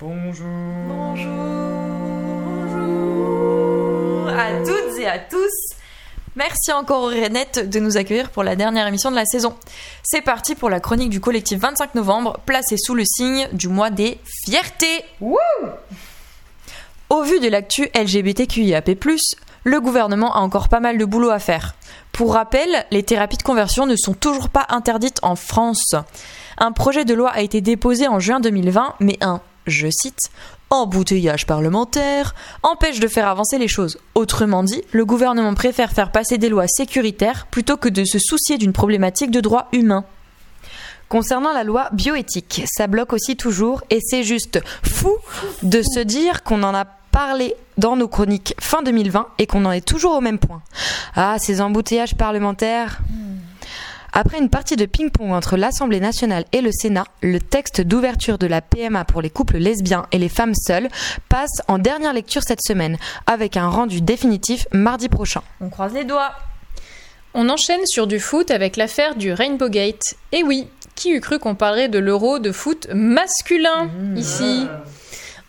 Bonjour. Bonjour à toutes et à tous. Merci encore aux Rainettes de nous accueillir pour la dernière émission de la saison. C'est parti pour la chronique du collectif 25 novembre, placée sous le signe du mois des fiertés. Au vu de l'actu LGBTQIAP+, le gouvernement a encore pas mal de boulot à faire. Pour rappel, les thérapies de conversion ne sont toujours pas interdites en France. Un projet de loi a été déposé en juin 2020, mais un, je cite, embouteillage parlementaire empêche de faire avancer les choses. Autrement dit, le gouvernement préfère faire passer des lois sécuritaires plutôt que de se soucier d'une problématique de droits humains. Concernant la loi bioéthique, ça bloque aussi toujours et c'est juste fou de se dire qu'on en a parlé dans nos chroniques fin 2020 et qu'on en est toujours au même point. Ah, ces embouteillages parlementaires. Après une partie de ping-pong entre l'Assemblée nationale et le Sénat, le texte d'ouverture de la PMA pour les couples lesbiens et les femmes seules passe en dernière lecture cette semaine, avec un rendu définitif mardi prochain. On croise les doigts. On enchaîne sur du foot avec l'affaire du Rainbow Gate. Et oui, qui eût cru qu'on parlerait de l'euro de foot masculin ici?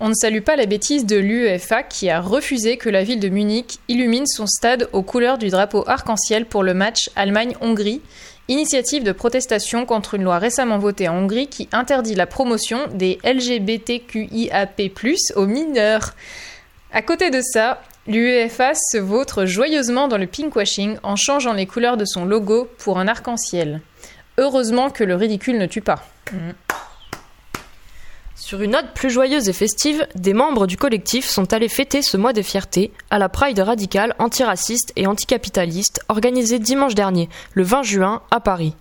On ne salue pas la bêtise de l'UEFA qui a refusé que la ville de Munich illumine son stade aux couleurs du drapeau arc-en-ciel pour le match Allemagne-Hongrie, initiative de protestation contre une loi récemment votée en Hongrie qui interdit la promotion des LGBTQIAP+, aux mineurs. À côté de ça, l'UEFA se vautre joyeusement dans le pinkwashing en changeant les couleurs de son logo pour un arc-en-ciel. Heureusement que le ridicule ne tue pas. Sur une note plus joyeuse et festive, des membres du collectif sont allés fêter ce mois des fiertés à la Pride radicale antiraciste et anticapitaliste organisée dimanche dernier, le 20 juin, à Paris.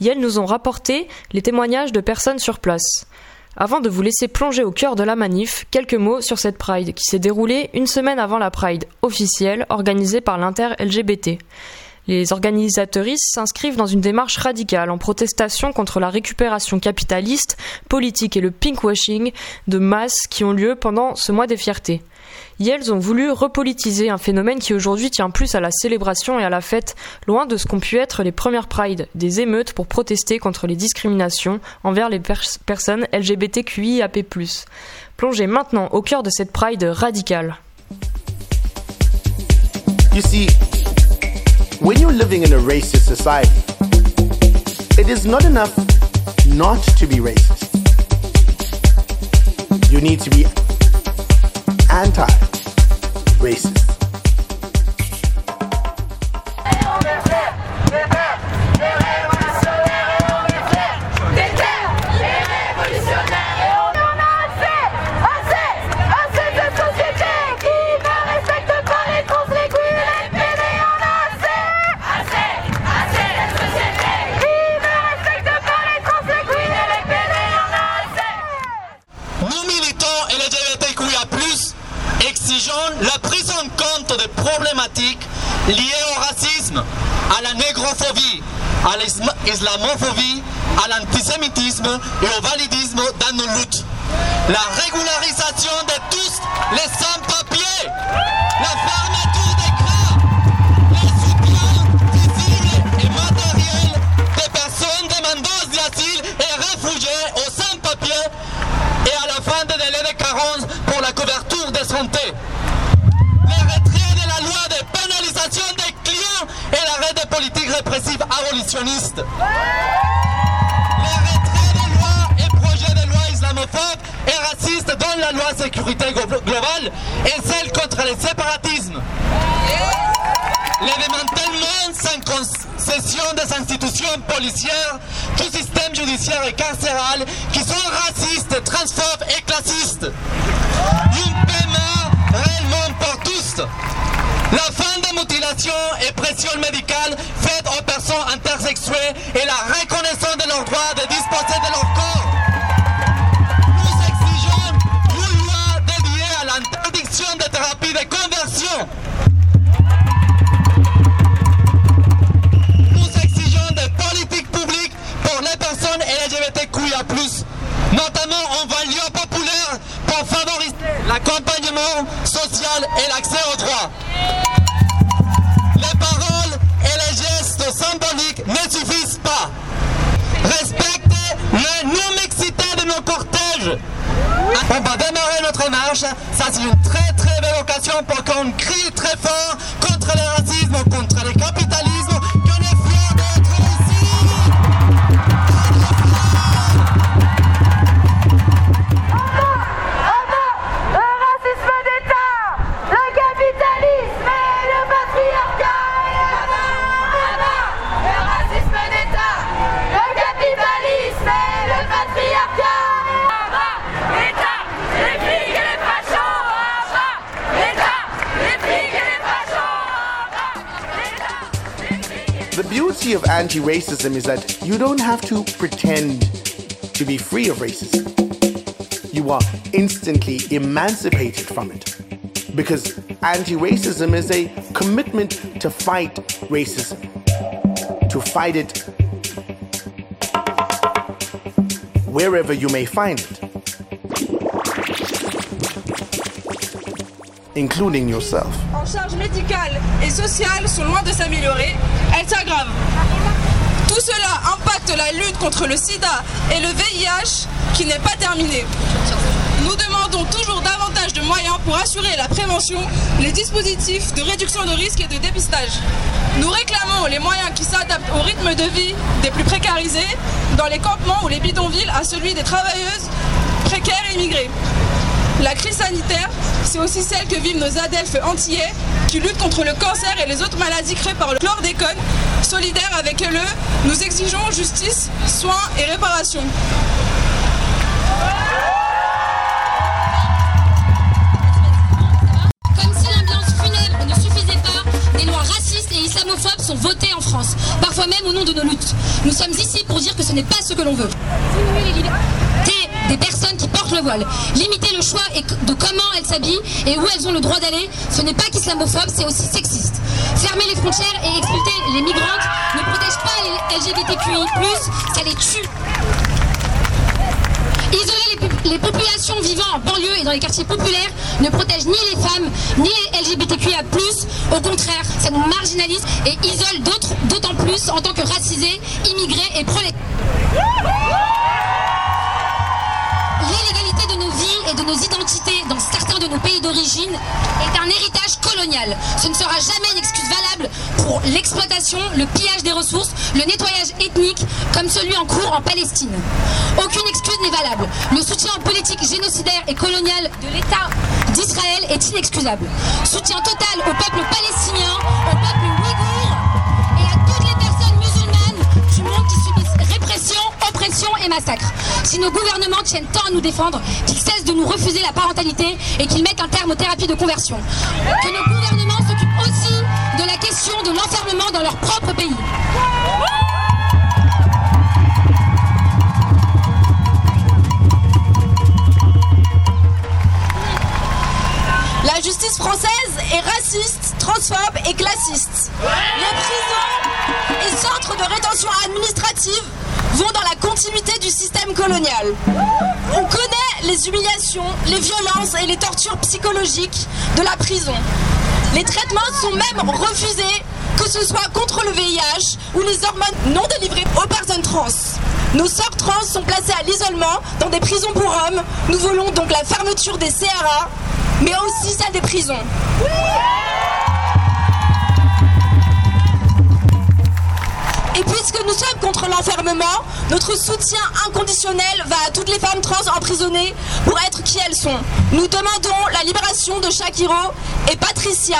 Et nous ont rapporté les témoignages de personnes sur place. Avant de vous laisser plonger au cœur de la manif, quelques mots sur cette Pride qui s'est déroulée une semaine avant la Pride officielle organisée par l'Inter-LGBT. Les organisateuristes s'inscrivent dans une démarche radicale en protestation contre la récupération capitaliste, politique et le pinkwashing de masse qui ont lieu pendant ce mois des fiertés. Et ont voulu repolitiser un phénomène qui aujourd'hui tient plus à la célébration et à la fête, loin de ce qu'ont pu être les premières prides, des émeutes pour protester contre les discriminations envers les pers- personnes LGBTQIAP+. Plongez maintenant au cœur de cette pride radicale. When you're living in a racist society, it is not enough not to be racist. You need to be anti racist. Pour la couverture de santé. Le retrait de la loi de pénalisation des clients et l'arrêt des politiques répressives abolitionnistes. Le retrait des lois et projets de loi islamophobes et racistes dans la loi sécurité glo- globale et celle contre le séparatisme. Le démantèlement sans des institutions policières, du système judiciaire et carcéral qui sont racistes, transphobes et classistes. Une PMA réellement pour tous. La fin des mutilations et pressions médicales faites aux personnes intersexuées et la reconnaissance de leur droit de disposer de leur l'accompagnement social et l'accès aux droits. Les paroles et les gestes symboliques ne suffisent pas. Respectez la non-mixité de nos cortèges. On va démarrer notre marche. Ça, c'est une très très belle occasion pour qu'on crie très fort anti racism is that you don't have to pretend to be free of racism. You are instantly emancipated from it. Because anti racism is a commitment to fight racism, to fight it wherever you may find it, including yourself. en charge médicale et sociale sont loin de s'améliorer, elles s'aggravent. La lutte contre le sida et le VIH qui n'est pas terminée. Nous demandons toujours davantage de moyens pour assurer la prévention, les dispositifs de réduction de risque et de dépistage. Nous réclamons les moyens qui s'adaptent au rythme de vie des plus précarisés dans les campements ou les bidonvilles à celui des travailleuses précaires et immigrées. La crise sanitaire, c'est aussi celle que vivent nos adelphes antillais qui luttent contre le cancer et les autres maladies créées par le chlordécone. Solidaires avec eux, nous exigeons justice, soins et réparation. Comme si l'ambiance funèbre ne suffisait pas, des lois racistes et islamophobes sont votées en France, parfois même au nom de nos luttes. Nous sommes ici pour dire que ce n'est pas ce que l'on veut. Diminuer les libertés des personnes qui le voile, limiter le choix de comment elles s'habillent et où elles ont le droit d'aller, ce n'est pas qu'islamophobe, c'est aussi sexiste. Fermer les frontières et expulser les migrantes ne protège pas les LGBTQI+, ça les tue. Isoler les populations vivant en banlieue et dans les quartiers populaires ne protège ni les femmes ni les LGBTQIA+. Au contraire, ça nous marginalise et isole d'autres, d'autant plus en tant que racisés, immigrés et prolétaires. Nos identités dans certains de nos pays d'origine est un héritage colonial. Ce ne sera jamais une excuse valable pour l'exploitation, le pillage des ressources, le nettoyage ethnique comme celui en cours en Palestine. Aucune excuse n'est valable. Le soutien aux politiques génocidaires et coloniales de l'État d'Israël est inexcusable. Soutien total au peuple palestinien, au peuple et massacre. Si nos gouvernements tiennent tant à nous défendre, qu'ils cessent de nous refuser la parentalité et qu'ils mettent un terme aux thérapies de conversion. Que nos gouvernements s'occupent aussi de la question de l'enfermement dans leur propre pays. La justice française est raciste, transphobe et classiste. Les prisons et centres de rétention administrative vont dans la continuité du système colonial. On connaît les humiliations, les violences et les tortures psychologiques de la prison. Les traitements sont même refusés, que ce soit contre le VIH ou les hormones non délivrées aux personnes trans. Nos sœurs trans sont placées à l'isolement dans des prisons pour hommes. Nous voulons donc la fermeture des CRA, mais aussi celle des prisons. Et puisque nous sommes contre l'enfermement, notre soutien inconditionnel va à toutes les femmes trans emprisonnées pour être qui elles sont. Nous demandons la libération de Shakiro et Patricia.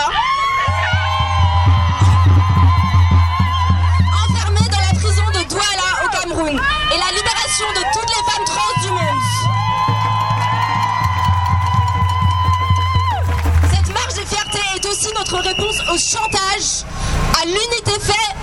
enfermées dans la prison de Douala au Cameroun et la libération de toutes les femmes trans du monde. Cette marche des fiertés est aussi notre réponse au chantage, à l'unité fait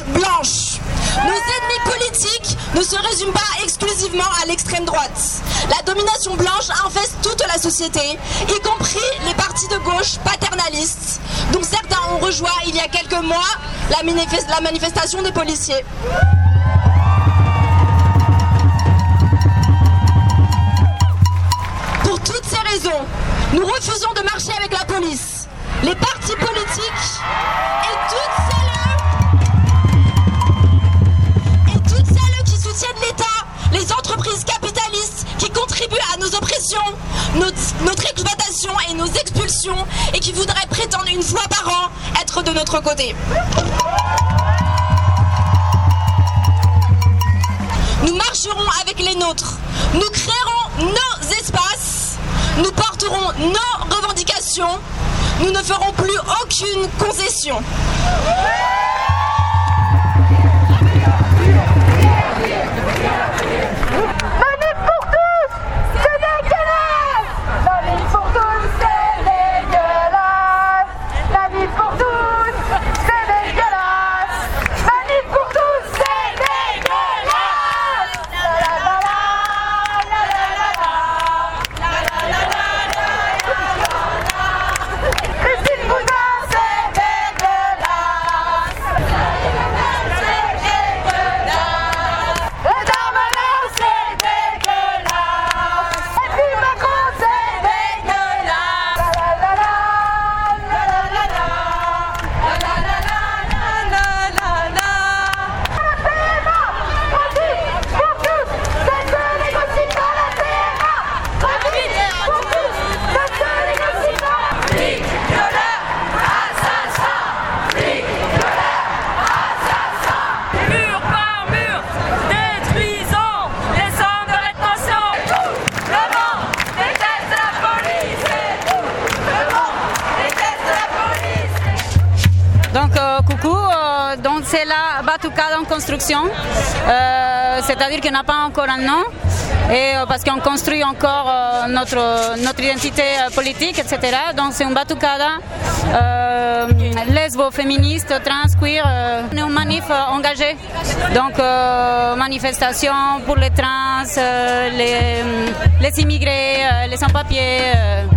blanche. Nos ennemis politiques ne se résument pas exclusivement à l'extrême droite. La domination blanche infeste toute la société, y compris les partis de gauche paternalistes, dont certains ont rejoint il y a quelques mois la, la manifestation des policiers. Pour toutes ces raisons, nous refusons de marcher avec la police, les partis politiques et toutes celles, soutiennent l'État, les entreprises capitalistes qui contribuent à nos oppressions, notre exploitation et nos expulsions et qui voudraient prétendre une fois par an être de notre côté. Nous marcherons avec les nôtres. Nous créerons nos espaces. Nous porterons nos revendications. Nous ne ferons plus aucune concession. Manif construction, Euh, c'est-à-dire qu'on n'a pas encore un nom, et, euh, parce qu'on construit encore euh, notre, identité politique, etc. Donc c'est une Batucada lesbo, féministe, trans, queer, on est une manif engagée, donc manifestation pour les trans, les, immigrés, les sans-papiers.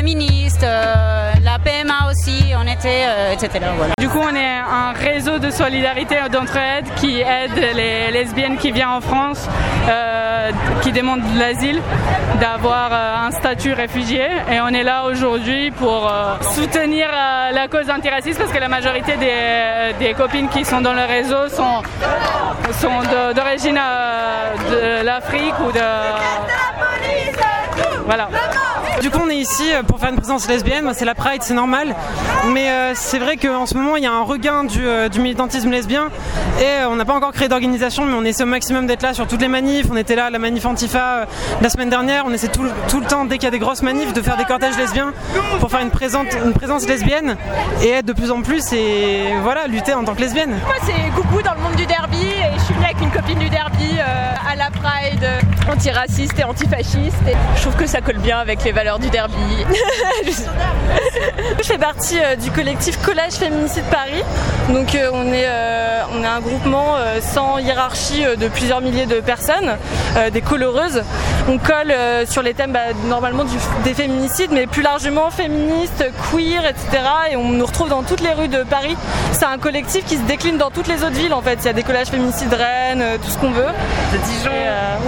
Euh, féministes, euh, la PMA aussi, on était, euh, etc. Voilà. Du coup, on est un réseau de solidarité d'entraide qui aide les lesbiennes qui viennent en France, euh, qui demandent de l'asile, d'avoir euh, un statut réfugié. Et on est là aujourd'hui pour euh, soutenir euh, la cause antiraciste parce que la majorité des, des copines qui sont dans le réseau sont, d'origine euh, de l'Afrique ou de... Voilà. Du coup, on est ici euh, pour faire une présence lesbienne. C'est la Pride, c'est normal. Mais euh, c'est vrai qu'en ce moment, il y a un regain du, euh, militantisme lesbien. Et on n'a pas encore créé d'organisation, mais on essaie au maximum d'être là sur toutes les manifs. On était là à la manif Antifa la semaine dernière. On essaie tout, le- temps, dès qu'il y a des grosses manifs, de faire des cortèges lesbiens pour faire une, présence lesbienne et être de plus en plus et voilà, lutter en tant que lesbienne. Moi c'est Coucou dans le monde du derby et je suis venue avec une copine du derby à la Pride antiraciste et antifasciste et je trouve que ça colle bien avec les valeurs du derby. Je fais partie euh, du collectif Collège Féminicide Paris. Donc euh, on, est, euh, on est un groupement sans hiérarchie de plusieurs milliers de personnes, des coloreuses. On colle sur les thèmes bah, normalement du- des féminicides, mais plus largement féministes, queer, etc. Et on nous retrouve dans toutes les rues de Paris. C'est un collectif qui se décline dans toutes les autres villes en fait. Il y a des collages féminicides Rennes, euh, tout ce qu'on veut. De Dijon.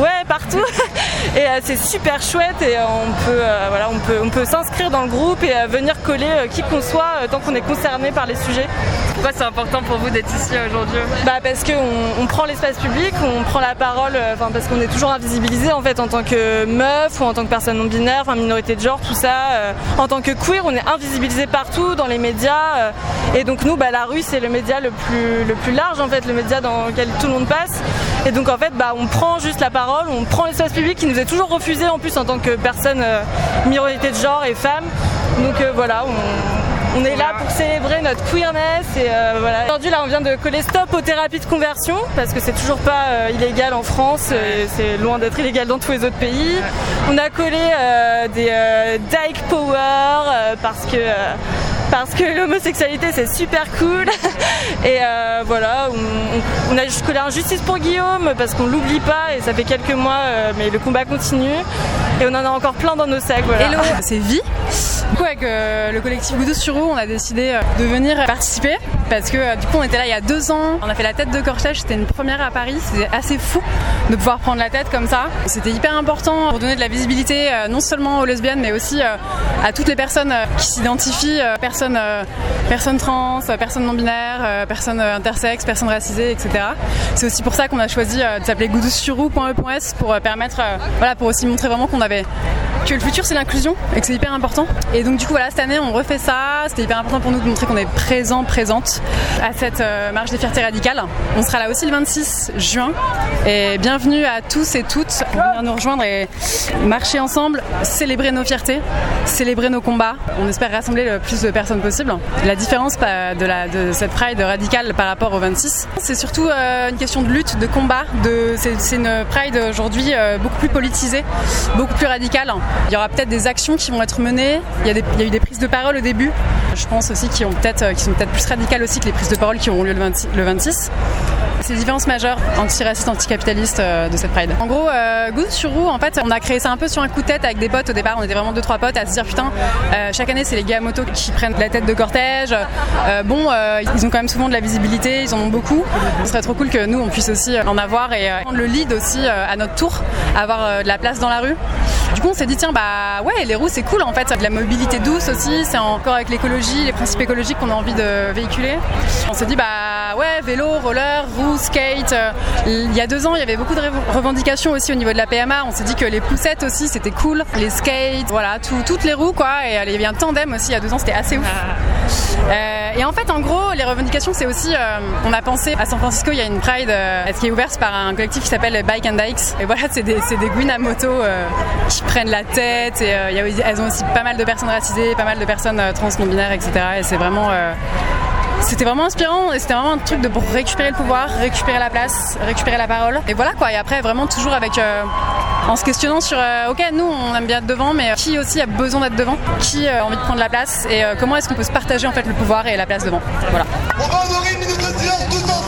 ouais, partout. et euh, c'est super chouette et euh, on peut, euh, voilà, on peut, on peut s'inscrire dans le groupe et euh, venir coller euh, qui qu'on soit euh, tant qu'on est concerné par les sujets. Pourquoi c'est important pour vous d'être ici aujourd'hui Bah parce qu'on on prend l'espace public, on prend la parole, euh, enfin parce qu'on est toujours invisibilisé en fait en tant que meuf ou en tant que personne non binaire, enfin minorité de genre, tout ça. euh, en tant que queer, on est invisibilisé partout dans les médias euh, et donc nous, bah, la rue c'est le média le plus le plus large en fait, le média dans lequel tout le monde passe. Et donc en fait, bah on prend juste la parole, on prend l'espace public qui nous est toujours refusé en plus en tant que personne minorité de genre et femme. Donc voilà, on, on est là pour célébrer notre queerness et euh, voilà. Aujourd'hui là on vient de coller stop aux thérapies de conversion parce que c'est toujours pas euh, illégal en France, euh, c'est loin d'être illégal dans tous les autres pays. On a collé euh, des Dyke Power parce que parce que l'homosexualité c'est super cool et euh, voilà on, on- on a juste collé un justice pour Guillaume parce qu'on l'oublie pas et ça fait quelques mois euh, mais le combat continue et on en a encore plein dans nos sacs voilà. Hello, c'est Vi. Du coup, avec euh, le collectif Goudou sur Roue, on a décidé euh, de venir participer parce que euh, du coup, on était là il y a deux ans. On a fait la tête de cortège, c'était une première à Paris. C'était assez fou de pouvoir prendre la tête comme ça. C'était hyper important pour donner de la visibilité non seulement aux lesbiennes, mais aussi à toutes les personnes qui s'identifient, personnes, trans, personnes non binaires, personnes intersexes, personnes racisées, etc. C'est aussi pour ça qu'on a choisi de s'appeler goudousurou.e.es pour euh, permettre, voilà, pour aussi montrer vraiment qu'on avait que le futur c'est l'inclusion et que c'est hyper important. Et donc du coup voilà cette année on refait ça. C'était hyper important pour nous de montrer qu'on est présent, présente à cette euh, marche des fiertés radicales. On sera là aussi le 26 juin. Et bienvenue à tous et toutes pour venir nous rejoindre et marcher ensemble, célébrer nos fiertés, célébrer nos combats. On espère rassembler le plus de personnes possible. La différence de, la, de cette pride radicale par rapport au 26, c'est surtout euh, une question de lutte, de combat. De, c'est, c'est une pride aujourd'hui euh, beaucoup plus politisée, beaucoup plus radicale. Il y aura peut-être des actions qui vont être menées. Il y, a eu des prises de parole au début. Je pense aussi qui, peut-être, euh, sont peut-être plus radicales aussi que les prises de parole qui auront lieu le 26. le 26. Les différences majeures antiracistes, anticapitalistes euh, de cette Pride. En gros, Good sur Roue, en fait, on a créé ça un peu sur un coup de tête avec des potes. Au départ, on était vraiment deux trois potes à se dire putain, euh, chaque année, c'est les gars à moto qui prennent la tête de cortège. Euh, bon, ils ont quand même souvent de la visibilité, ils en ont beaucoup. Ce serait trop cool que nous, on puisse aussi en avoir et prendre le lead aussi à notre tour, avoir de la place dans la rue. Du coup, on s'est dit tiens, bah ouais, les roues, c'est cool en fait, c'est de la mobilité douce aussi. C'est encore avec l'écologie, les principes écologiques qu'on a envie de véhiculer. On s'est dit bah ouais, vélo, roller, roues, skate. Euh, Il y a deux ans, il y avait beaucoup de revendications aussi au niveau de la PMA. On s'est dit que les poussettes aussi, c'était cool. Les skates, voilà, tout- toutes les roues quoi. Et euh, il y avait un tandem aussi il y a deux ans, c'était assez ouf. Euh, et en fait, en gros, les revendications, c'est aussi, euh, on a pensé à San Francisco, il y a une Pride euh, qui est ouverte par un collectif qui s'appelle Bike and Dykes. Et voilà, c'est des, c'est des à moto qui prennent la tête. Et y a, elles ont aussi pas mal de personnes racisées, pas mal de personnes trans, non binaires, etc. Et c'est vraiment. C'était vraiment inspirant et c'était vraiment un truc de récupérer le pouvoir, récupérer la place, récupérer la parole. Et voilà quoi. Et après, vraiment toujours avec. euh, en se questionnant sur, euh, ok, nous on aime bien être devant, mais euh, qui aussi a besoin d'être devant? Qui a envie de prendre la place? Et comment est-ce qu'on peut se partager en fait le pouvoir et la place devant? Voilà. On va une minute de silence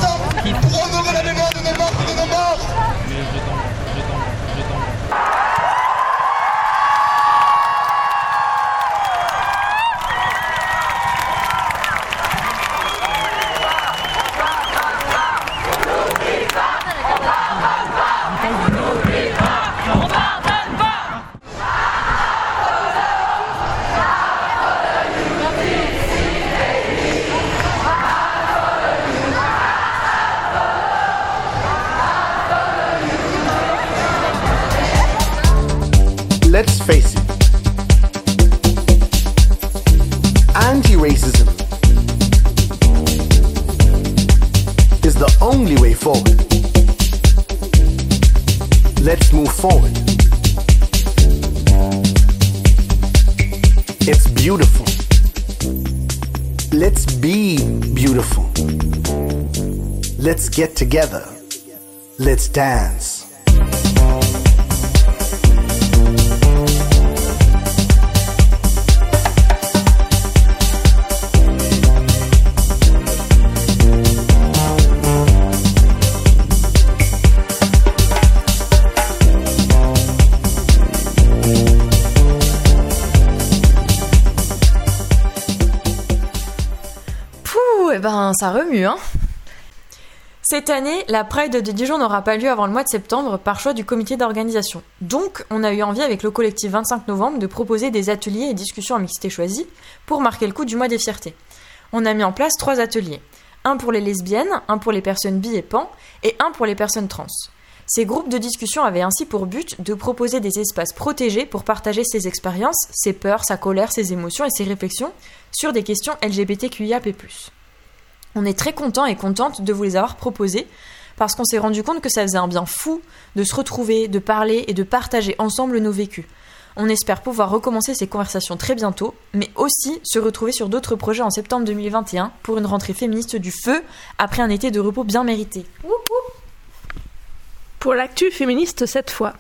beautiful. Let's be beautiful. Let's get together. Let's dance. Ça remue, hein Cette année, la Pride de Dijon n'aura pas lieu avant le mois de septembre par choix du comité d'organisation. Donc, on a eu envie avec le collectif 25 novembre de proposer des ateliers et discussions en mixité choisie pour marquer le coup du mois des fiertés. On a mis en place trois ateliers. Un pour les lesbiennes, un pour les personnes bi et pan, et un pour les personnes trans. Ces groupes de discussion avaient ainsi pour but de proposer des espaces protégés pour partager ses expériences, ses peurs, sa colère, ses émotions et ses réflexions sur des questions LGBTQIAP+. On est très content et contente de vous les avoir proposés parce qu'on s'est rendu compte que ça faisait un bien fou de se retrouver, de parler et de partager ensemble nos vécus. On espère pouvoir recommencer ces conversations très bientôt, mais aussi se retrouver sur d'autres projets en septembre 2021 pour une rentrée féministe du feu après un été de repos bien mérité. Pour l'actu féministe cette fois.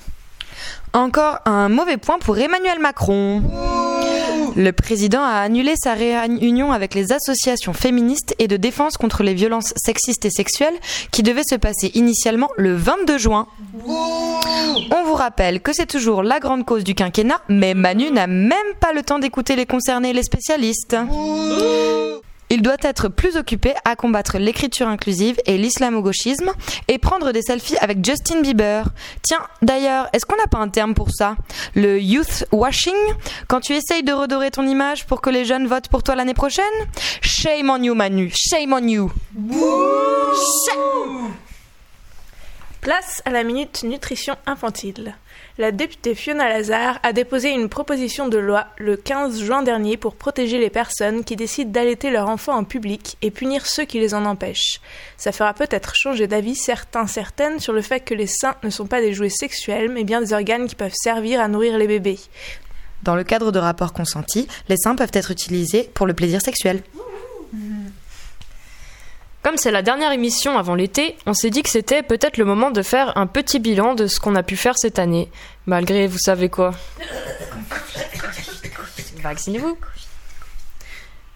Encore un mauvais point pour Emmanuel Macron. Le président a annulé sa réunion avec les associations féministes et de défense contre les violences sexistes et sexuelles qui devait se passer initialement le 22 juin. On vous rappelle que c'est toujours la grande cause du quinquennat, mais Manu n'a même pas le temps d'écouter les concernés et les spécialistes. Il doit être plus occupé à combattre l'écriture inclusive et l'islamo-gauchisme et prendre des selfies avec Justin Bieber. Tiens, d'ailleurs, est-ce qu'on n'a pas un terme pour ça? Le youth washing? Quand tu essayes de redorer ton image pour que les jeunes votent pour toi l'année prochaine? Shame on you, Manu. Shame on you. Place à la minute nutrition infantile. La députée Fiona Lazare a déposé une proposition de loi le 15 juin dernier pour protéger les personnes qui décident d'allaiter leur enfant en public et punir ceux qui les en empêchent. Ça fera peut-être changer d'avis certains certaines sur le fait que les seins ne sont pas des jouets sexuels mais bien des organes qui peuvent servir à nourrir les bébés. Dans le cadre de rapports consentis, les seins peuvent être utilisés pour le plaisir sexuel. Comme c'est la dernière émission avant l'été, on s'est dit que c'était peut-être le moment de faire un petit bilan de ce qu'on a pu faire cette année, malgré vous savez quoi. Vaccinez-vous.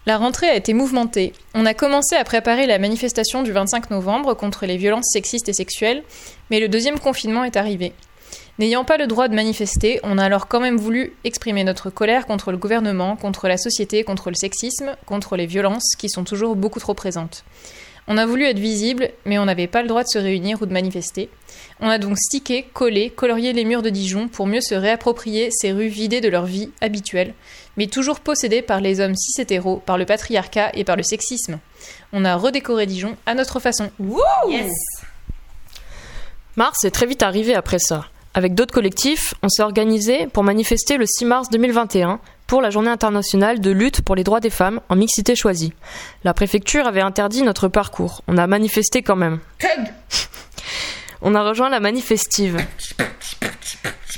La rentrée a été mouvementée. On a commencé à préparer la manifestation du 25 novembre contre les violences sexistes et sexuelles, mais le deuxième confinement est arrivé. N'ayant pas le droit de manifester, on a alors quand même voulu exprimer notre colère contre le gouvernement, contre la société, contre le sexisme, contre les violences qui sont toujours beaucoup trop présentes. On a voulu être visible, mais on n'avait pas le droit de se réunir ou de manifester. On a donc stické, collé, colorié les murs de Dijon pour mieux se réapproprier ces rues vidées de leur vie habituelle, mais toujours possédées par les hommes cis hétéros, par le patriarcat et par le sexisme. On a redécoré Dijon à notre façon. Yes Mars est très vite arrivé après ça. Avec d'autres collectifs, on s'est organisé pour manifester le 6 mars 2021 pour la journée internationale de lutte pour les droits des femmes en mixité choisie. La préfecture avait interdit notre parcours. On a manifesté quand même. On a rejoint la manifestive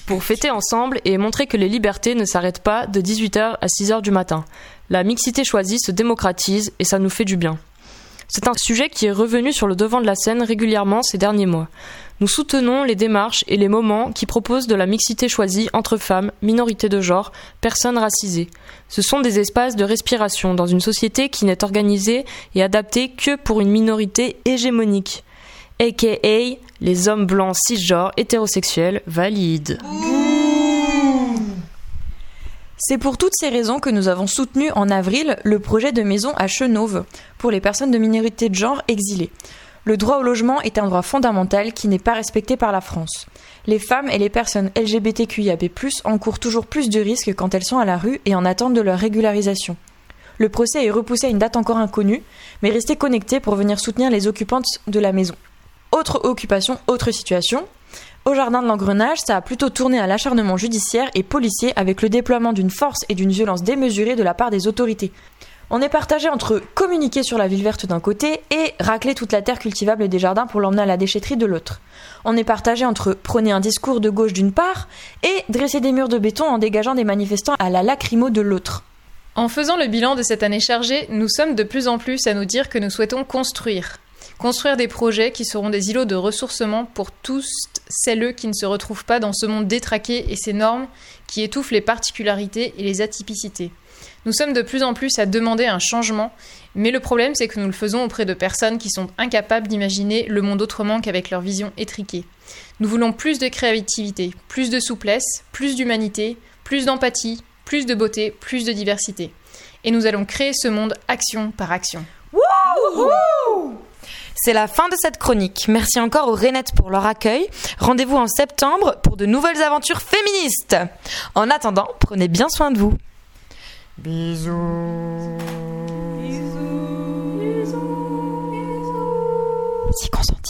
pour fêter ensemble et montrer que les libertés ne s'arrêtent pas de 18h à 6h du matin. La mixité choisie se démocratise et ça nous fait du bien. C'est un sujet qui est revenu sur le devant de la scène régulièrement ces derniers mois. Nous soutenons les démarches et les moments qui proposent de la mixité choisie entre femmes, minorités de genre, personnes racisées. Ce sont des espaces de respiration dans une société qui n'est organisée et adaptée que pour une minorité hégémonique, aka les hommes blancs cisgenres hétérosexuels valides. C'est pour toutes ces raisons que nous avons soutenu en avril le projet de maison à Chenauve pour les personnes de minorité de genre exilées. Le droit au logement est un droit fondamental qui n'est pas respecté par la France. Les femmes et les personnes LGBTQIAP+, encourent toujours plus de risques quand elles sont à la rue et en attente de leur régularisation. Le procès est repoussé à une date encore inconnue, mais restez connectés pour venir soutenir les occupantes de la maison. Autre occupation, autre situation. Au jardin de l'engrenage, ça a plutôt tourné à l'acharnement judiciaire et policier avec le déploiement d'une force et d'une violence démesurée de la part des autorités. On est partagé entre communiquer sur la ville verte d'un côté et racler toute la terre cultivable des jardins pour l'emmener à la déchetterie de l'autre. On est partagé entre prôner un discours de gauche d'une part et dresser des murs de béton en dégageant des manifestants à la lacrymo de l'autre. En faisant le bilan de cette année chargée, nous sommes de plus en plus à nous dire que nous souhaitons construire. Construire des projets qui seront des îlots de ressourcement pour tous celles qui ne se retrouvent pas dans ce monde détraqué et ces normes qui étouffent les particularités et les atypicités. Nous sommes de plus en plus à demander un changement, mais le problème c'est que nous le faisons auprès de personnes qui sont incapables d'imaginer le monde autrement qu'avec leur vision étriquée. Nous voulons plus de créativité, plus de souplesse, plus d'humanité, plus d'empathie, plus de beauté, plus de diversité. Et nous allons créer ce monde action par action. C'est la fin de cette chronique. Merci encore aux Renettes pour leur accueil. Rendez-vous en septembre pour de nouvelles aventures féministes. En attendant, prenez bien soin de vous. Bisous. Bisous. Bisous. Bisous.